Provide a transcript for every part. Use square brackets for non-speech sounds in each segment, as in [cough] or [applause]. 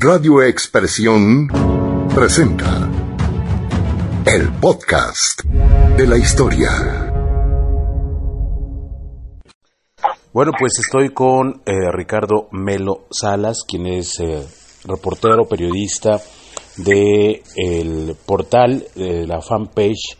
Radio Expresión presenta el podcast de la historia. Bueno, pues estoy con eh, Ricardo Melo Salas, quien es eh, reportero, periodista de el portal, de la fanpage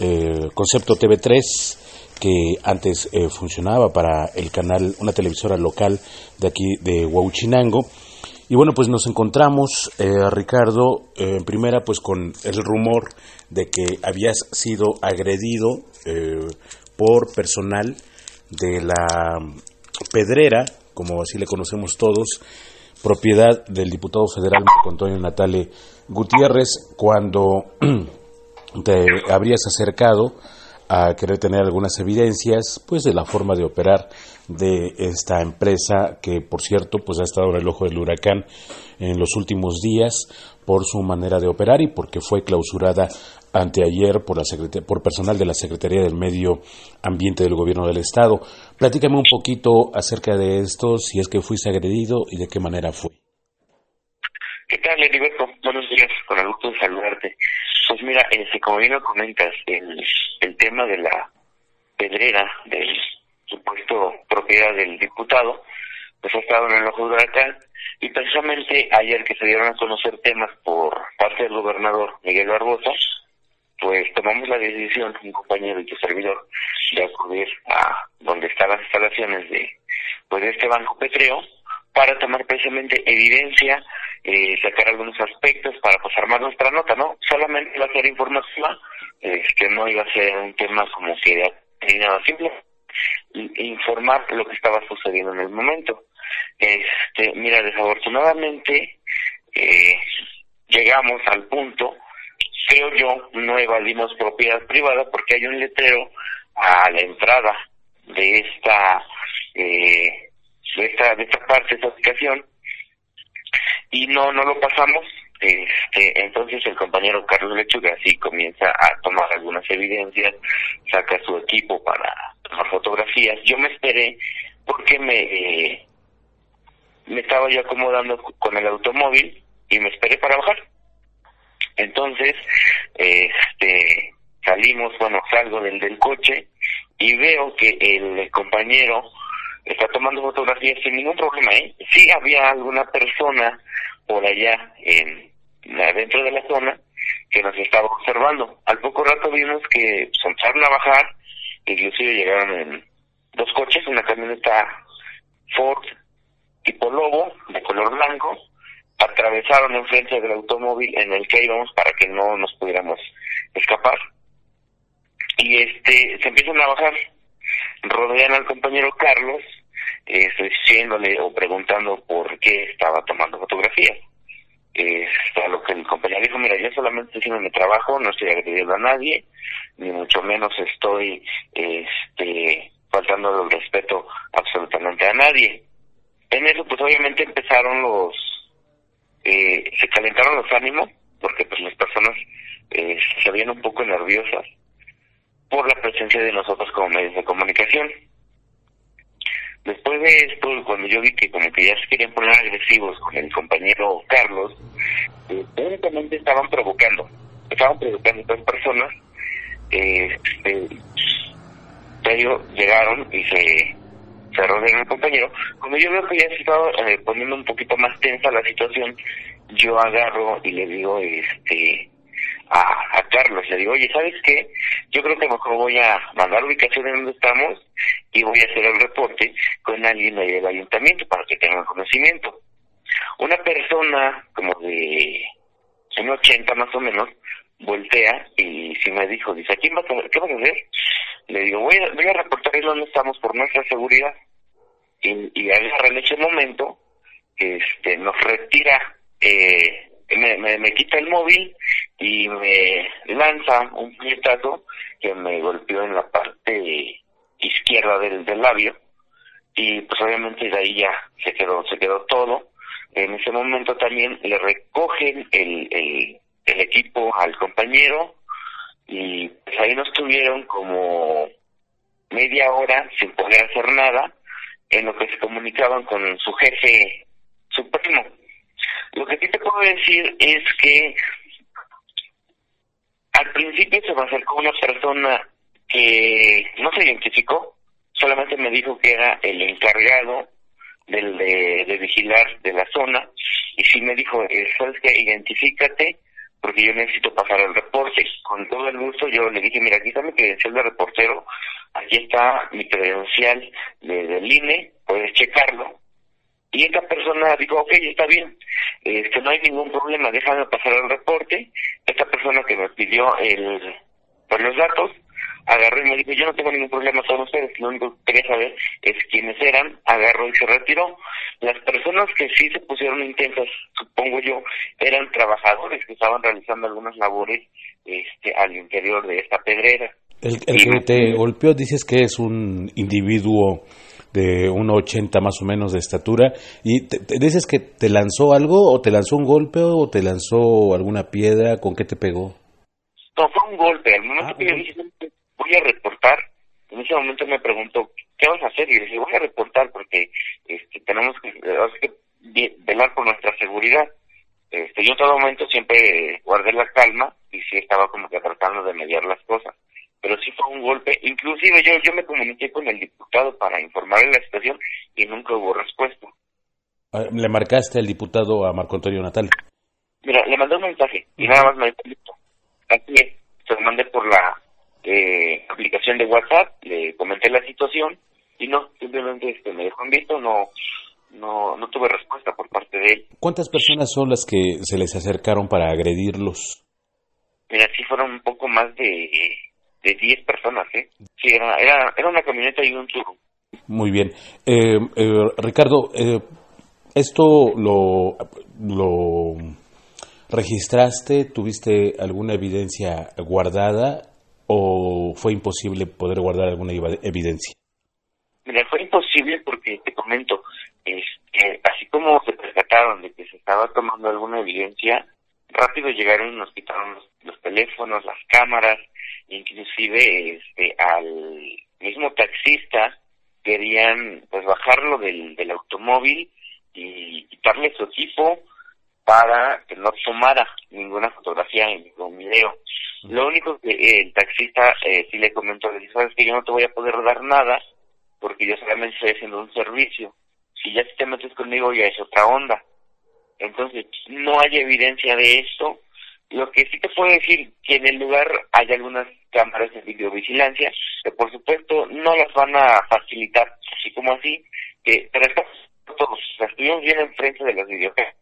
eh, Concepto TV3, que antes funcionaba para el canal, una televisora local de aquí de Huauchinango. Y bueno, pues nos encontramos, Ricardo, en primera pues con el rumor de que habías sido agredido por personal de la Pedrera, como así le conocemos todos, propiedad del diputado federal Marco Antonio Natale Gutiérrez, cuando [clears throat] te habrías acercado a querer tener algunas evidencias pues de la forma de operar de esta empresa que por cierto pues ha estado en el ojo del huracán en los últimos días por su manera de operar y porque fue clausurada anteayer por, la por personal de la Secretaría del Medio Ambiente del Gobierno del Estado. Platícame un poquito acerca de esto, si es que fuiste agredido y de qué manera fue. ¿Qué tal, Heriberto? Buenos días, con el gusto de saludarte. Pues mira, este, como bien lo comentas, el, el tema de la pedrera del supuesto propiedad del diputado, pues ha estado en el ojo de huracán y precisamente ayer que se dieron a conocer temas por parte del gobernador Miguel Barbosa, pues tomamos la decisión, un compañero y tu servidor, de acudir a donde están las instalaciones de, pues, de este banco petreo para tomar precisamente evidencia, eh, sacar algunos aspectos para pues armar nuestra nota, ¿no? Solamente iba a ser informativa, que no iba a ser un tema como que de nada simple, informar lo que estaba sucediendo en el momento. Este, mira, desafortunadamente eh, llegamos al punto creo yo, no evadimos propiedad privada porque hay un letrero a la entrada de esta, eh, de esta, de esta parte, de esta aplicación, y no, no lo pasamos. Este, entonces el compañero Carlos Lechuga así comienza a tomar algunas evidencias, saca su equipo para tomar fotografías. Yo me esperé porque me, eh, me estaba yo acomodando con el automóvil y me esperé para bajar. Entonces, este, salimos, bueno, salgo del, del coche y veo que el compañero está tomando fotografías sin ningún problema, ¿eh? Sí había alguna persona por allá en dentro de la zona que nos estaba observando. Al poco rato vimos que pues, empezaron a bajar, inclusive llegaron en dos coches, una camioneta Ford tipo Lobo de color blanco atravesaron enfrente del automóvil en el que íbamos para que no nos pudiéramos escapar. Y este se empiezan a bajar, rodean al compañero Carlos, eh, diciéndole o preguntando por qué estaba tomando fotografías. Eh, a lo que el compañero dijo, mira, yo solamente estoy haciendo mi trabajo, no estoy agrediendo a nadie, ni mucho menos estoy este, faltando el respeto absolutamente a nadie. En eso, pues obviamente empezaron los eh, se calentaron los ánimos porque pues las personas eh, se veían un poco nerviosas por la presencia de nosotros como medios de comunicación. Después de esto, cuando yo vi que como que ya se querían poner agresivos con el compañero Carlos, eh, únicamente estaban provocando, estaban provocando a dos personas, eh, ellos llegaron y se se rodean el compañero. Cuando yo veo que ya se estaba eh, poniendo un poquito más tensa la situación, yo agarro y le digo este a, a Carlos, le digo, oye, ¿sabes qué? Yo creo que mejor voy a mandar ubicación en donde estamos y voy a hacer el reporte con alguien ahí del ayuntamiento para que tengan conocimiento. Una persona como de un 80 más o menos voltea y si me dijo, dice, ¿a quién vas a, ¿qué vas a hacer? Le digo, voy a, voy a reportar ahí donde estamos por nuestra seguridad. Y, y agarra en ese momento, este, nos retira, eh, me, me, me, quita el móvil y me lanza un puñetazo que me golpeó en la parte izquierda del, del labio y pues obviamente de ahí ya se quedó se quedó todo en ese momento también le recogen el, el, el equipo al compañero y pues ahí nos tuvieron como media hora sin poder hacer nada en lo que se comunicaban con su jefe supremo. Lo que sí te puedo decir es que al principio se me acercó una persona que no se identificó, solamente me dijo que era el encargado del, de, vigilar de la zona y sí me dijo, eh, ¿sabes qué? Identifícate porque yo necesito pasar el reporte. Con todo el gusto yo le dije, mira, aquí está mi credencial de reportero, aquí está mi credencial de, del INE, puedes checarlo. Y esta persona dijo, ok, está bien, este, no hay ningún problema, déjame pasar el reporte. Esta persona que me pidió el, pues los datos, agarró y me dijo, yo no tengo ningún problema con ustedes, lo único que quería saber es quiénes eran, agarró y se retiró. Las personas que sí se pusieron intensas, supongo yo, eran trabajadores que estaban realizando algunas labores este, al interior de esta pedrera. El, que te golpeó dices que es un individuo de 1,80 más o menos de estatura y te, dices que te lanzó algo o te lanzó un golpe o te lanzó alguna piedra, ¿con qué te pegó? No, fue un golpe. Al momento ah, que yo dije, voy a reportar, en ese momento me preguntó, ¿qué vas a hacer? Y le dije, voy a reportar porque este, tenemos que, velar por nuestra seguridad. Este, yo en todo momento siempre guardé la calma y sí estaba como que tratando de mediar las cosas. Pero sí fue un golpe. Inclusive yo, yo me comuniqué con el diputado para informarle la situación y nunca hubo respuesta. Ah, ¿Le marcaste al diputado a Marco Antonio Natal? Mira, le mandé un mensaje y nada más me dijo, listo, aquí se lo mandé por la eh, aplicación de WhatsApp, le comenté la situación y no, simplemente este, me dejó en visto, no, no, no tuve respuesta por parte de él. ¿Cuántas personas son las que se les acercaron para agredirlos? Mira, sí fueron un poco más de, de 10 personas, ¿eh? Sí, era, era, era una camioneta y un turno. Muy bien. Eh, eh, Ricardo, eh, ¿esto lo, lo registraste? ¿Tuviste alguna evidencia guardada o fue imposible poder guardar alguna evidencia? Mira, fue imposible porque te comento, este, así como se percataron de que se estaba tomando alguna evidencia, rápido llegaron y nos quitaron los, teléfonos, las cámaras, inclusive este, al mismo taxista querían pues bajarlo del, del automóvil y quitarle su equipo para que no tomara ninguna fotografía en ningún video. Lo único que el taxista eh, sí le comentó, le dijo, sabes que yo no te voy a poder dar nada porque yo solamente estoy haciendo un servicio. Si ya te metes conmigo ya es otra onda. Entonces, no hay evidencia de esto. Lo que sí te puedo decir que en el lugar hay algunas cámaras de videovigilancia que por supuesto no las van a facilitar así como así, que todos las tuvimos bien enfrente de las videocámaras.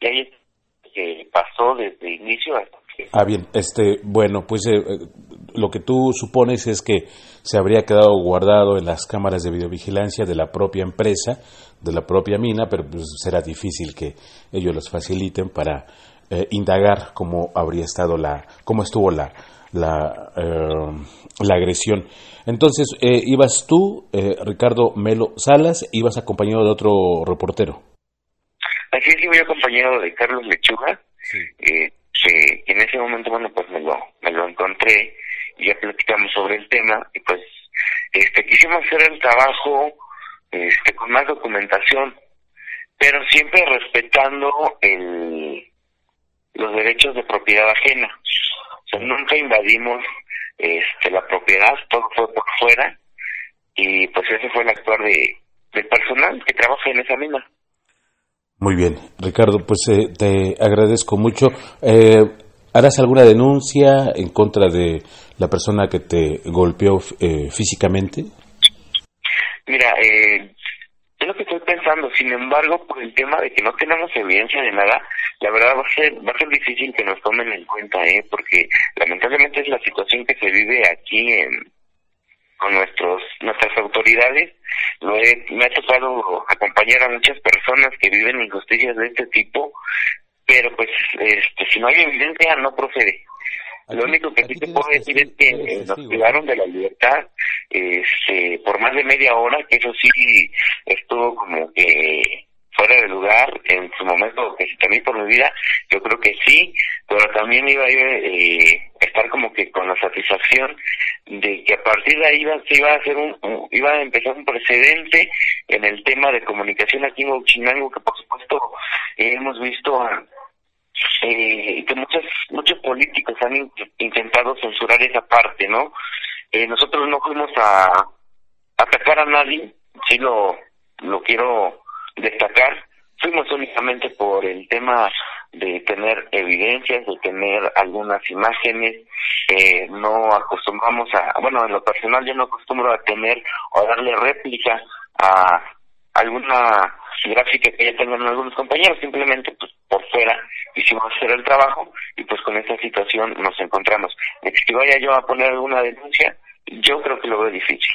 Y ahí es que pasó desde inicio hasta Ah, bien, este, bueno, pues eh, eh, lo que tú supones es que se habría quedado guardado en las cámaras de videovigilancia de la propia empresa, de la propia mina, pero pues será difícil que ellos los faciliten para eh, indagar cómo habría estado la, cómo estuvo la, la, la agresión. Entonces, ibas tú, Ricardo Melo Salas, ibas acompañado de otro reportero. Así es, voy acompañado de Carlos Lechuga. Sí que, en ese momento, bueno, pues me lo, me lo encontré ya platicamos sobre el tema y pues este quisimos hacer el trabajo este con más documentación, pero siempre respetando el los derechos de propiedad ajena. O sea, nunca invadimos este la propiedad, todo fue por fuera y pues ese fue el actuar de del personal que trabaja en esa mina. Muy bien, Ricardo, pues eh, te agradezco mucho. Eh, ¿Harás alguna denuncia en contra de la persona que te golpeó eh, físicamente? Mira, eh, es lo que estoy pensando. Sin embargo, por el tema de que no tenemos evidencia de nada, la verdad va a ser va a ser difícil que nos tomen en cuenta, ¿eh? Porque lamentablemente es la situación que se vive aquí en con nuestros nuestras autoridades lo me ha tocado acompañar a muchas personas que viven injusticias de este tipo pero pues este si no hay evidencia no procede. Lo único que sí te puedo decir es que nos privaron de la libertad este, por más de media hora, que eso sí estuvo como que fuera de lugar en su momento que se temí por mi vida, yo creo que sí, pero también iba a eh, estar como que con la satisfacción de que a partir de ahí iba, se iba a hacer un, iba a empezar un precedente en el tema de comunicación aquí en Huachinango que por supuesto hemos visto eh, que muchos muchos políticos han intentado censurar esa parte, ¿no? Eh, nosotros no fuimos a atacar a nadie, sí lo lo quiero destacar, fuimos únicamente por el tema de tener evidencias, de tener algunas imágenes, eh, no acostumbramos a, bueno, en lo personal yo no acostumbro a tener o a darle réplica a alguna gráfica que ya tengan algunos compañeros, simplemente pues por fuera hicimos hacer el trabajo y pues con esta situación nos encontramos. De que vaya yo a poner alguna denuncia, yo creo que lo veo difícil.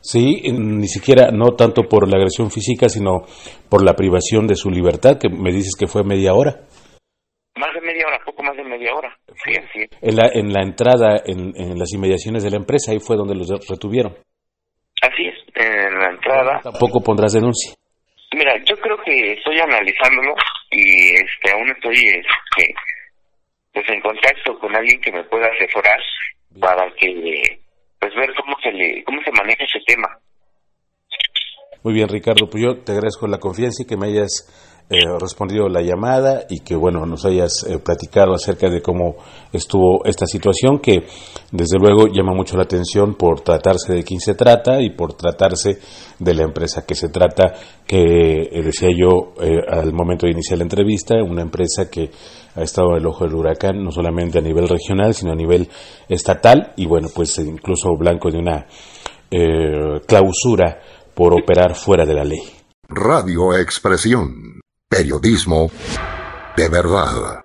Sí, ni siquiera, no tanto por la agresión física, sino por la privación de su libertad, que me dices que fue media hora. Más de media hora, poco más de media hora. Sí, así En la, en la entrada, en, las inmediaciones de la empresa, ahí fue donde los retuvieron. Así es, en la entrada. Tampoco pondrás denuncia. Mira, yo creo que estoy analizándolo y este aún estoy este, pues en contacto con alguien que me pueda asesorar para que pues ver cómo se le cómo se maneja ese tema. Muy bien, Ricardo, pues yo te agradezco la confianza y que me hayas eh, respondido la llamada y que bueno nos hayas eh, platicado acerca de cómo estuvo esta situación que desde luego llama mucho la atención por tratarse de quién se trata y por tratarse de la empresa que se trata que eh, decía yo al momento de iniciar la entrevista una empresa que ha estado en el ojo del huracán no solamente a nivel regional sino a nivel estatal y bueno pues incluso blanco de una clausura por operar fuera de la ley. Radio Expresión. Periodismo de verdad.